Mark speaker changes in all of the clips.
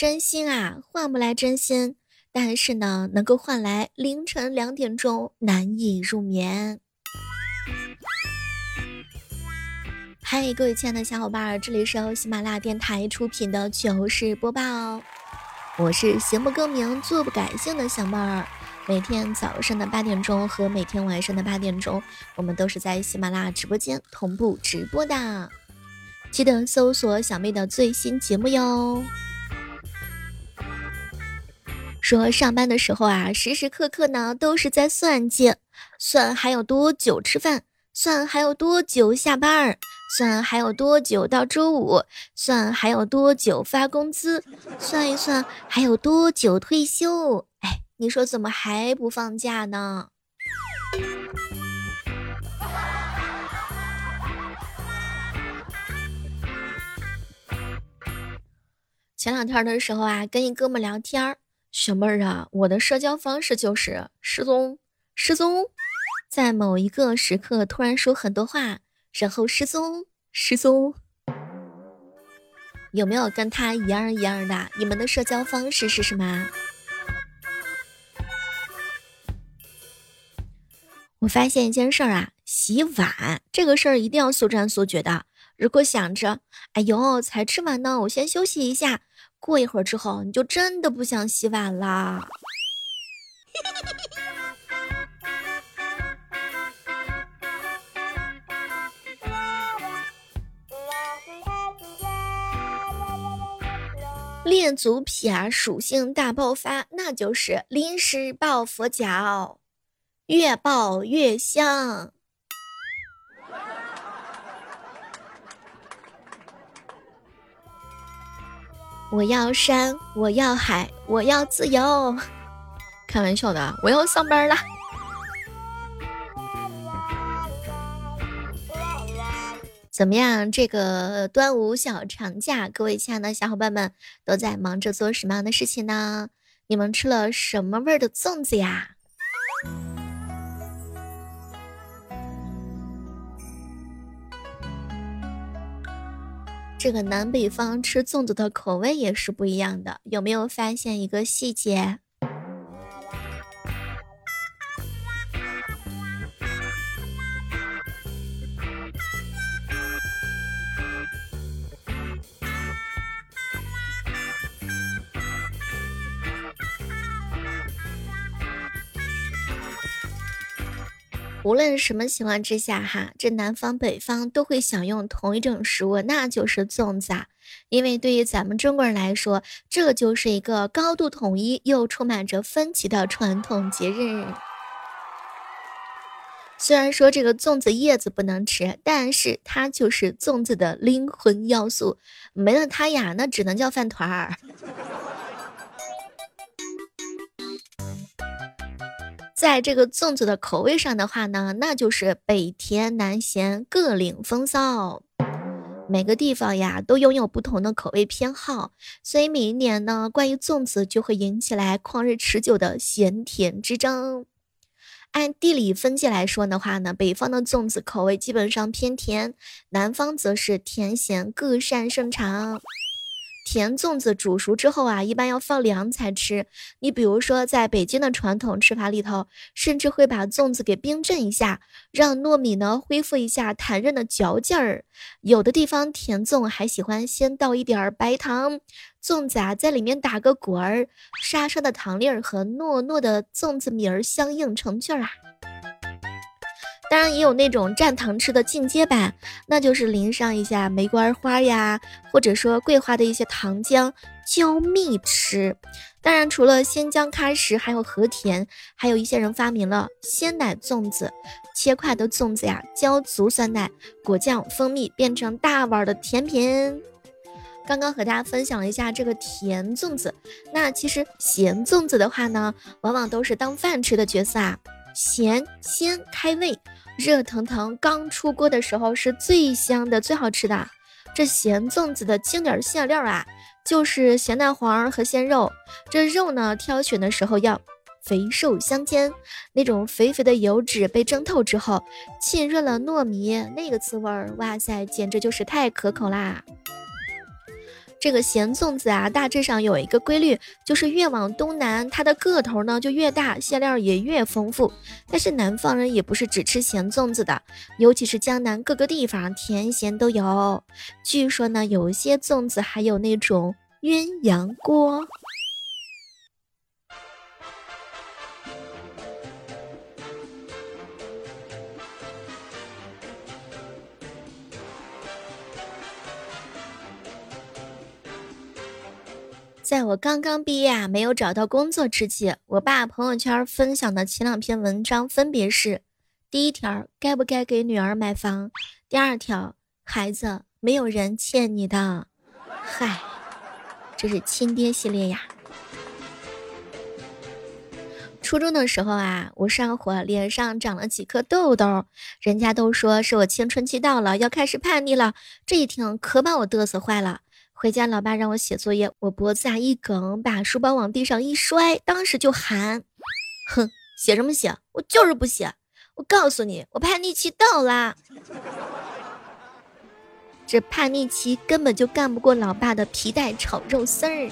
Speaker 1: 真心啊，换不来真心，但是呢，能够换来凌晨两点钟难以入眠。嗨，各位亲爱的小伙伴儿，这里是由喜马拉雅电台出品的糗事播报，我是行不更名，坐不改姓的小妹儿。每天早上的八点钟和每天晚上的八点钟，我们都是在喜马拉雅直播间同步直播的，记得搜索小妹的最新节目哟。说上班的时候啊，时时刻刻呢都是在算计，算还有多久吃饭，算还有多久下班，算还有多久到周五，算还有多久发工资，算一算还有多久退休。哎。你说怎么还不放假呢？前两天的时候啊，跟一哥们聊天儿，小妹儿啊，我的社交方式就是失踪，失踪，在某一个时刻突然说很多话，然后失踪，失踪。有没有跟他一样一样的？你们的社交方式是什么？我发现一件事儿啊，洗碗这个事儿一定要速战速决的。如果想着，哎呦，才吃完呢，我先休息一下，过一会儿之后，你就真的不想洗碗啦。恋足癖属性大爆发，那就是临时抱佛脚。越抱越香。我要山，我要海，我要自由。开玩笑的，我要上班了。怎么样？这个端午小长假，各位亲爱的小伙伴们都在忙着做什么样的事情呢？你们吃了什么味儿的粽子呀？这个南北方吃粽子的口味也是不一样的，有没有发现一个细节？无论什么情况之下，哈，这南方北方都会享用同一种食物，那就是粽子。啊。因为对于咱们中国人来说，这就是一个高度统一又充满着分歧的传统节日。虽然说这个粽子叶子不能吃，但是它就是粽子的灵魂要素，没了它呀，那只能叫饭团儿。在这个粽子的口味上的话呢，那就是北甜南咸各领风骚。每个地方呀都拥有不同的口味偏好，所以每一年呢，关于粽子就会引起来旷日持久的咸甜之争。按地理分界来说的话呢，北方的粽子口味基本上偏甜，南方则是甜咸各擅胜场。甜粽子煮熟之后啊，一般要放凉才吃。你比如说，在北京的传统吃法里头，甚至会把粽子给冰镇一下，让糯米呢恢复一下弹韧的嚼劲儿。有的地方甜粽还喜欢先倒一点白糖，粽子啊在里面打个滚儿，沙沙的糖粒儿和糯糯的粽子米儿相映成趣儿啊。当然也有那种蘸糖吃的进阶版，那就是淋上一下玫瑰花呀，或者说桂花的一些糖浆浇蜜吃。当然，除了鲜姜、喀什，还有和田，还有一些人发明了鲜奶粽子，切块的粽子呀，浇足酸奶、果酱、蜂蜜，变成大碗的甜品。刚刚和大家分享了一下这个甜粽子，那其实咸粽子的话呢，往往都是当饭吃的角色啊，咸鲜开胃。热腾腾刚出锅的时候是最香的、最好吃的。这咸粽子的经典馅料啊，就是咸蛋黄和鲜肉。这肉呢，挑选的时候要肥瘦相间，那种肥肥的油脂被蒸透之后，浸润了糯米，那个滋味儿，哇塞，简直就是太可口啦！这个咸粽子啊，大致上有一个规律，就是越往东南，它的个头呢就越大，馅料也越丰富。但是南方人也不是只吃咸粽子的，尤其是江南各个地方甜咸都有。据说呢，有些粽子还有那种鸳鸯锅。在我刚刚毕业啊，没有找到工作之际，我爸朋友圈分享的前两篇文章分别是：第一条，该不该给女儿买房；第二条，孩子没有人欠你的。嗨，这是亲爹系列呀。初中的时候啊，我上火，脸上长了几颗痘痘，人家都说是我青春期到了，要开始叛逆了。这一听可把我嘚瑟坏了。回家，老爸让我写作业，我脖子啊一梗，把书包往地上一摔，当时就喊：“哼，写什么写？我就是不写！我告诉你，我叛逆期到啦！这叛逆期根本就干不过老爸的皮带炒肉丝儿。”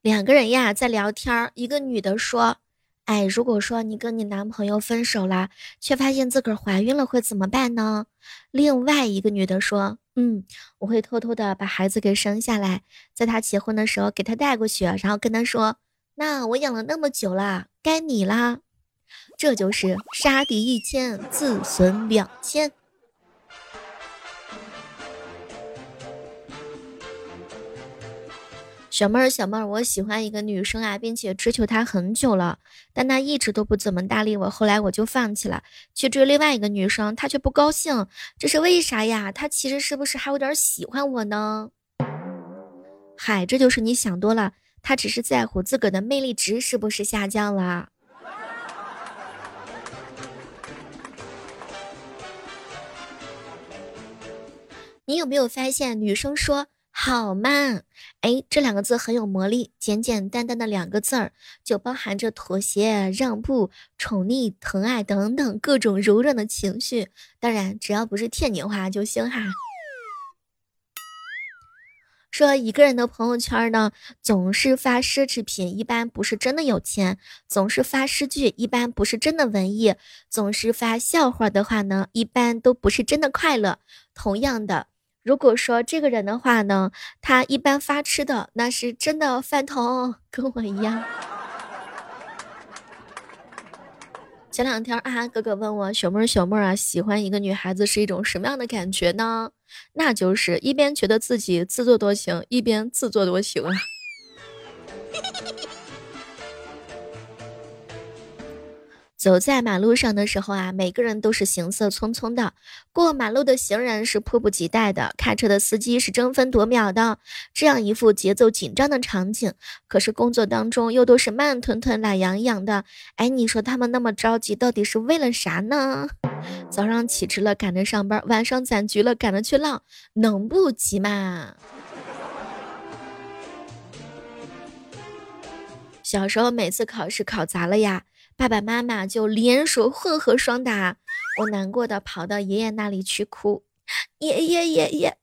Speaker 1: 两个人呀在聊天，一个女的说。哎，如果说你跟你男朋友分手了，却发现自个儿怀孕了，会怎么办呢？另外一个女的说：“嗯，我会偷偷的把孩子给生下来，在他结婚的时候给他带过去，然后跟他说，那我养了那么久了，该你啦。”这就是杀敌一千，自损两千。小妹儿，小妹儿，我喜欢一个女生啊，并且追求她很久了，但她一直都不怎么搭理我。后来我就放弃了，去追另外一个女生，她却不高兴，这是为啥呀？她其实是不是还有点喜欢我呢？嗨，这就是你想多了，她只是在乎自个的魅力值是不是下降了？你有没有发现，女生说？好嘛，哎，这两个字很有魔力，简简单单的两个字儿，就包含着妥协、让步、宠溺、疼爱等等各种柔软的情绪。当然，只要不是天津话就行哈。说一个人的朋友圈呢，总是发奢侈品，一般不是真的有钱；总是发诗句，一般不是真的文艺；总是发笑话的话呢，一般都不是真的快乐。同样的。如果说这个人的话呢，他一般发吃的，那是真的饭桶，跟我一样。前两天啊，哥哥问我，小妹儿小妹儿啊，喜欢一个女孩子是一种什么样的感觉呢？那就是一边觉得自己自作多情，一边自作多情啊。走在马路上的时候啊，每个人都是行色匆匆的，过马路的行人是迫不及待的，开车的司机是争分夺秒的，这样一副节奏紧张的场景。可是工作当中又都是慢吞吞、懒洋洋的。哎，你说他们那么着急，到底是为了啥呢？早上起迟了赶着上班，晚上攒局了赶着去浪，能不急吗？小时候每次考试考砸了呀。爸爸妈妈就联手混合双打，我难过的跑到爷爷那里去哭。爷爷爷爷，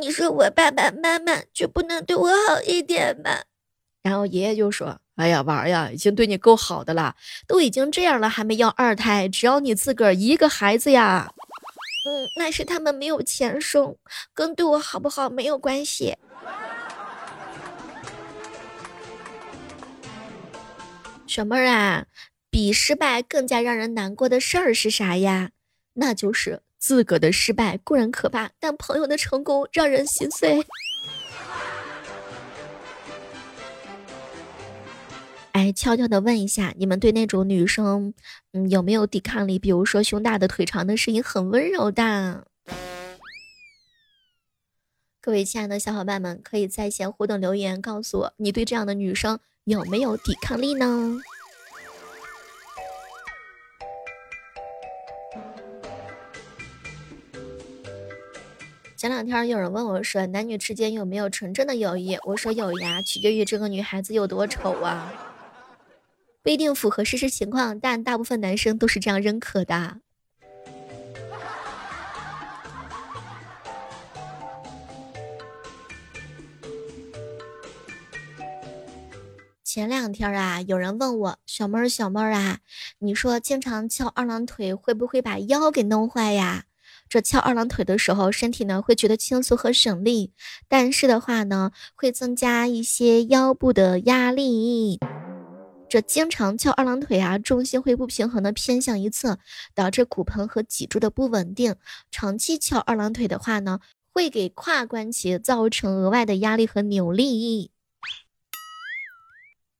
Speaker 1: 你说我爸爸妈妈就不能对我好一点吗？然后爷爷就说：“哎呀，娃呀，已经对你够好的了，都已经这样了，还没要二胎，只要你自个儿一个孩子呀。”嗯，那是他们没有钱生，跟对我好不好没有关系。小妹儿啊。比失败更加让人难过的事儿是啥呀？那就是自个的失败固然可怕，但朋友的成功让人心碎。哎，悄悄的问一下，你们对那种女生，嗯，有没有抵抗力？比如说胸大的、腿长的，声音很温柔的。各位亲爱的小伙伴们，可以在线互动留言，告诉我你对这样的女生有没有抵抗力呢？前两天有人问我说：“男女之间有没有纯正的友谊？”我说：“有呀，取决于这个女孩子有多丑啊。”不一定符合事实情况，但大部分男生都是这样认可的。前两天啊，有人问我小妹儿小妹儿啊，你说经常翘二郎腿会不会把腰给弄坏呀？这翘二郎腿的时候，身体呢会觉得轻松和省力，但是的话呢，会增加一些腰部的压力。这经常翘二郎腿啊，重心会不平衡的偏向一侧，导致骨盆和脊柱的不稳定。长期翘二郎腿的话呢，会给胯关节造成额外的压力和扭力。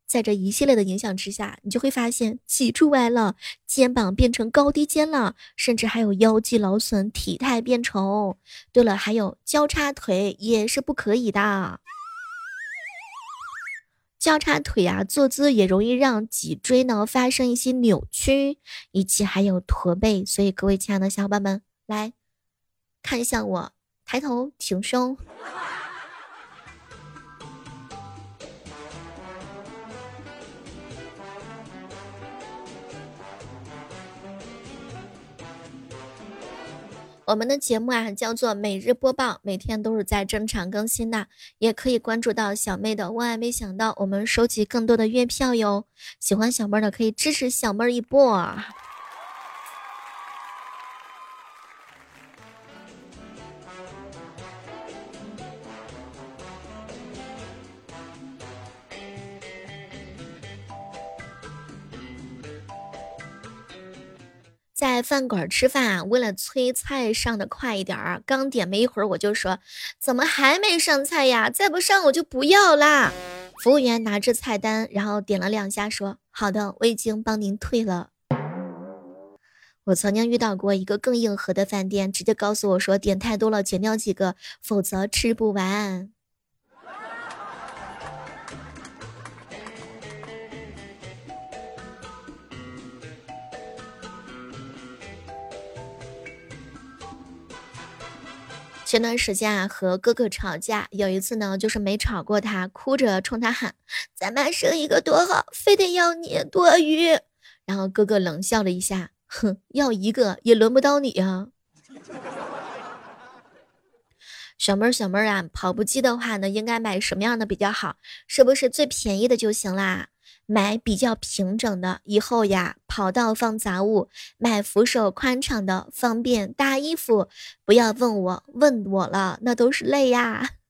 Speaker 1: 在这一系列的影响之下，你就会发现脊柱歪了，肩膀变成高低肩了，甚至还有腰肌劳损、体态变丑。对了，还有交叉腿也是不可以的。交叉腿啊，坐姿也容易让脊椎呢发生一些扭曲，以及还有驼背。所以各位亲爱的小伙伴们，来看一下我，抬头挺胸。我们的节目啊叫做每日播报，每天都是在正常更新的，也可以关注到小妹的万万没想到，我们收集更多的月票哟。喜欢小妹的可以支持小妹一波。在饭馆吃饭啊，为了催菜上的快一点儿，刚点没一会儿我就说，怎么还没上菜呀？再不上我就不要啦！服务员拿着菜单，然后点了两下，说：“好的，我已经帮您退了。”我曾经遇到过一个更硬核的饭店，直接告诉我说，点太多了，减掉几个，否则吃不完。前段时间啊，和哥哥吵架，有一次呢，就是没吵过他，哭着冲他喊：“咱妈生一个多好，非得要你多余。”然后哥哥冷笑了一下，哼，要一个也轮不到你啊。小妹儿，小妹儿啊，跑步机的话呢，应该买什么样的比较好？是不是最便宜的就行啦？买比较平整的，以后呀跑道放杂物；买扶手宽敞的，方便搭衣服。不要问我，问我了那都是泪呀。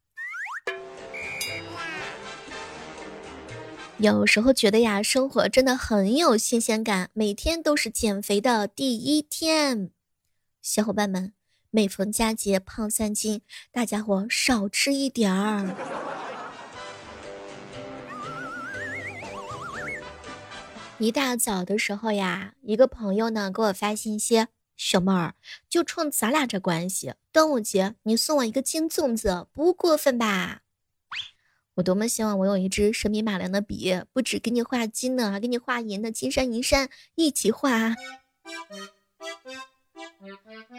Speaker 1: 有时候觉得呀，生活真的很有新鲜感，每天都是减肥的第一天。小伙伴们，每逢佳节胖三斤，大家伙少吃一点儿。一大早的时候呀，一个朋友呢给我发信息：“小妹儿，就冲咱俩这关系，端午节你送我一个金粽子，不过分吧？”我多么希望我有一支神笔马良的笔，不止给你画金的，还给你画银的，金山银山一起画。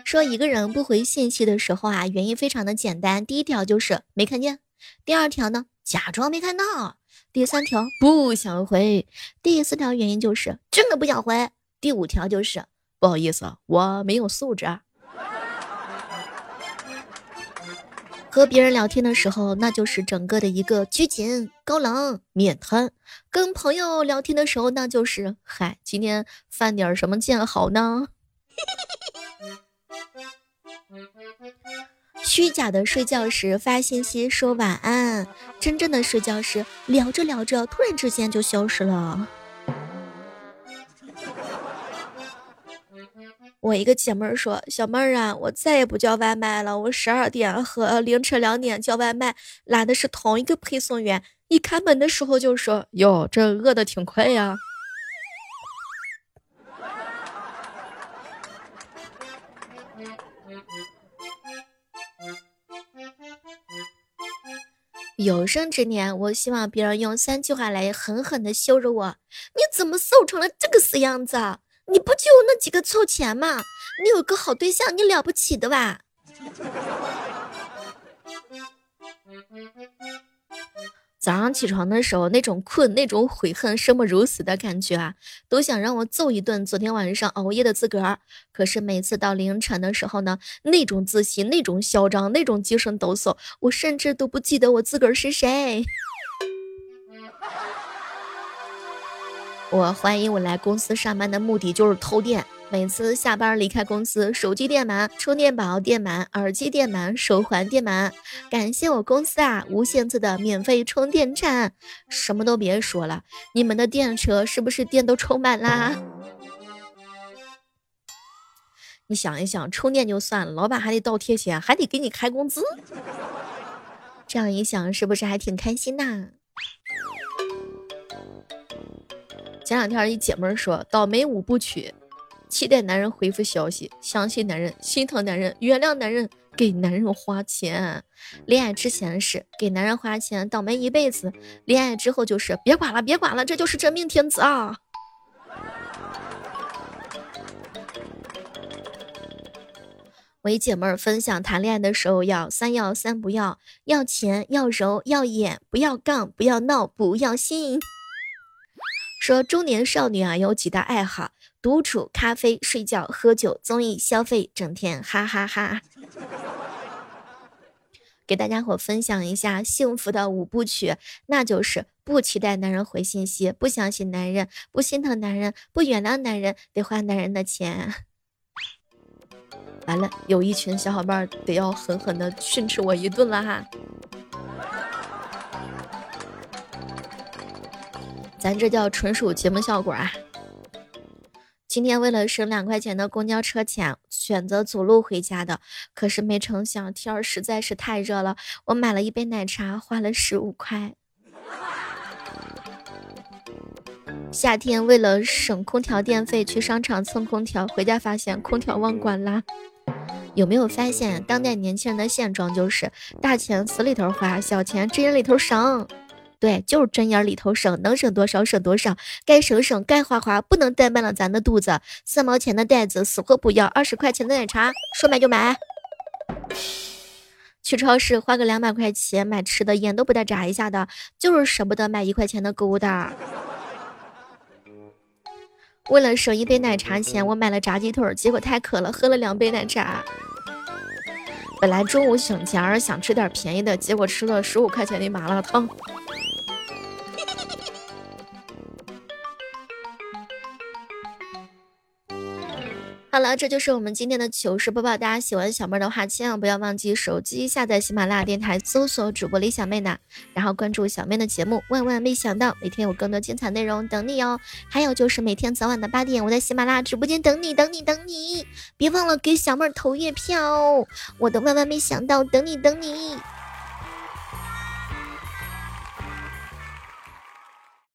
Speaker 1: 说一个人不回信息的时候啊，原因非常的简单，第一条就是没看见，第二条呢，假装没看到。第三条不想回，第四条原因就是真的不想回，第五条就是不好意思，我没有素质。和别人聊天的时候，那就是整个的一个拘谨、高冷、面瘫；跟朋友聊天的时候，那就是嗨，今天犯点什么贱好呢？虚假的睡觉时发信息说晚安，真正的睡觉时聊着聊着突然之间就消失了。我一个姐妹儿说：“小妹儿啊，我再也不叫外卖了。我十二点和凌晨两点叫外卖，拉的是同一个配送员。一开门的时候就说：‘哟，这饿的挺快呀。’”有生之年，我希望别人用三句话来狠狠的羞辱我。你怎么瘦成了这个死样子？你不就那几个臭钱吗？你有个好对象，你了不起的吧？早上起床的时候，那种困、那种悔恨、生不如死的感觉啊，都想让我揍一顿昨天晚上熬夜的自个儿。可是每次到凌晨的时候呢，那种自信、那种嚣张、那种精神抖擞，我甚至都不记得我自个儿是谁。我怀疑我来公司上班的目的就是偷电。每次下班离开公司，手机电满，充电宝电满，耳机电满，手环电满。感谢我公司啊，无限次的免费充电站。什么都别说了，你们的电车是不是电都充满啦？你想一想，充电就算了，老板还得倒贴钱，还得给你开工资。这样一想，是不是还挺开心呐？前两天一姐妹说，倒霉五部曲。期待男人回复消息，相信男人，心疼男人，原谅男人，给男人花钱。恋爱之前是给男人花钱，倒霉一辈子；恋爱之后就是别管了，别管了，这就是真命天子啊！我一姐妹儿分享，谈恋爱的时候要三要三不要：要钱，要柔，要眼，不要杠，不要闹，不要心。说中年少女啊有几大爱好。独处、咖啡、睡觉、喝酒、综艺、消费，整天哈哈哈。给大家伙分享一下幸福的五部曲，那就是不期待男人回信息，不相信男人，不心疼男人，不原谅男人，得花男人的钱。完了，有一群小伙伴得要狠狠的训斥我一顿了哈。咱这叫纯属节目效果啊。今天为了省两块钱的公交车钱，选择走路回家的。可是没成想，天儿实在是太热了，我买了一杯奶茶，花了十五块。夏天为了省空调电费，去商场蹭空调，回家发现空调忘关啦。有没有发现，当代年轻人的现状就是大钱死里头花，小钱针里头省。对，就是针眼里头省，能省多少省多少，该省省，该花花，不能怠慢了咱的肚子。三毛钱的袋子死活不要，二十块钱的奶茶说买就买。去超市花个两百块钱买吃的，眼都不带眨一下的，就是舍不得买一块钱的购物袋。为了省一杯奶茶钱，我买了炸鸡腿，结果太渴了，喝了两杯奶茶。本来中午省钱想吃点便宜的，结果吃了十五块钱的麻辣烫。好了，这就是我们今天的糗事播报。大家喜欢小妹的话，千万不要忘记手机下载喜马拉雅电台，搜索主播李小妹呢，然后关注小妹的节目。万万没想到，每天有更多精彩内容等你哦。还有就是每天早晚的八点，我在喜马拉雅直播间等你，等你，等你。别忘了给小妹投月票哦，我的万万没想到，等你，等你。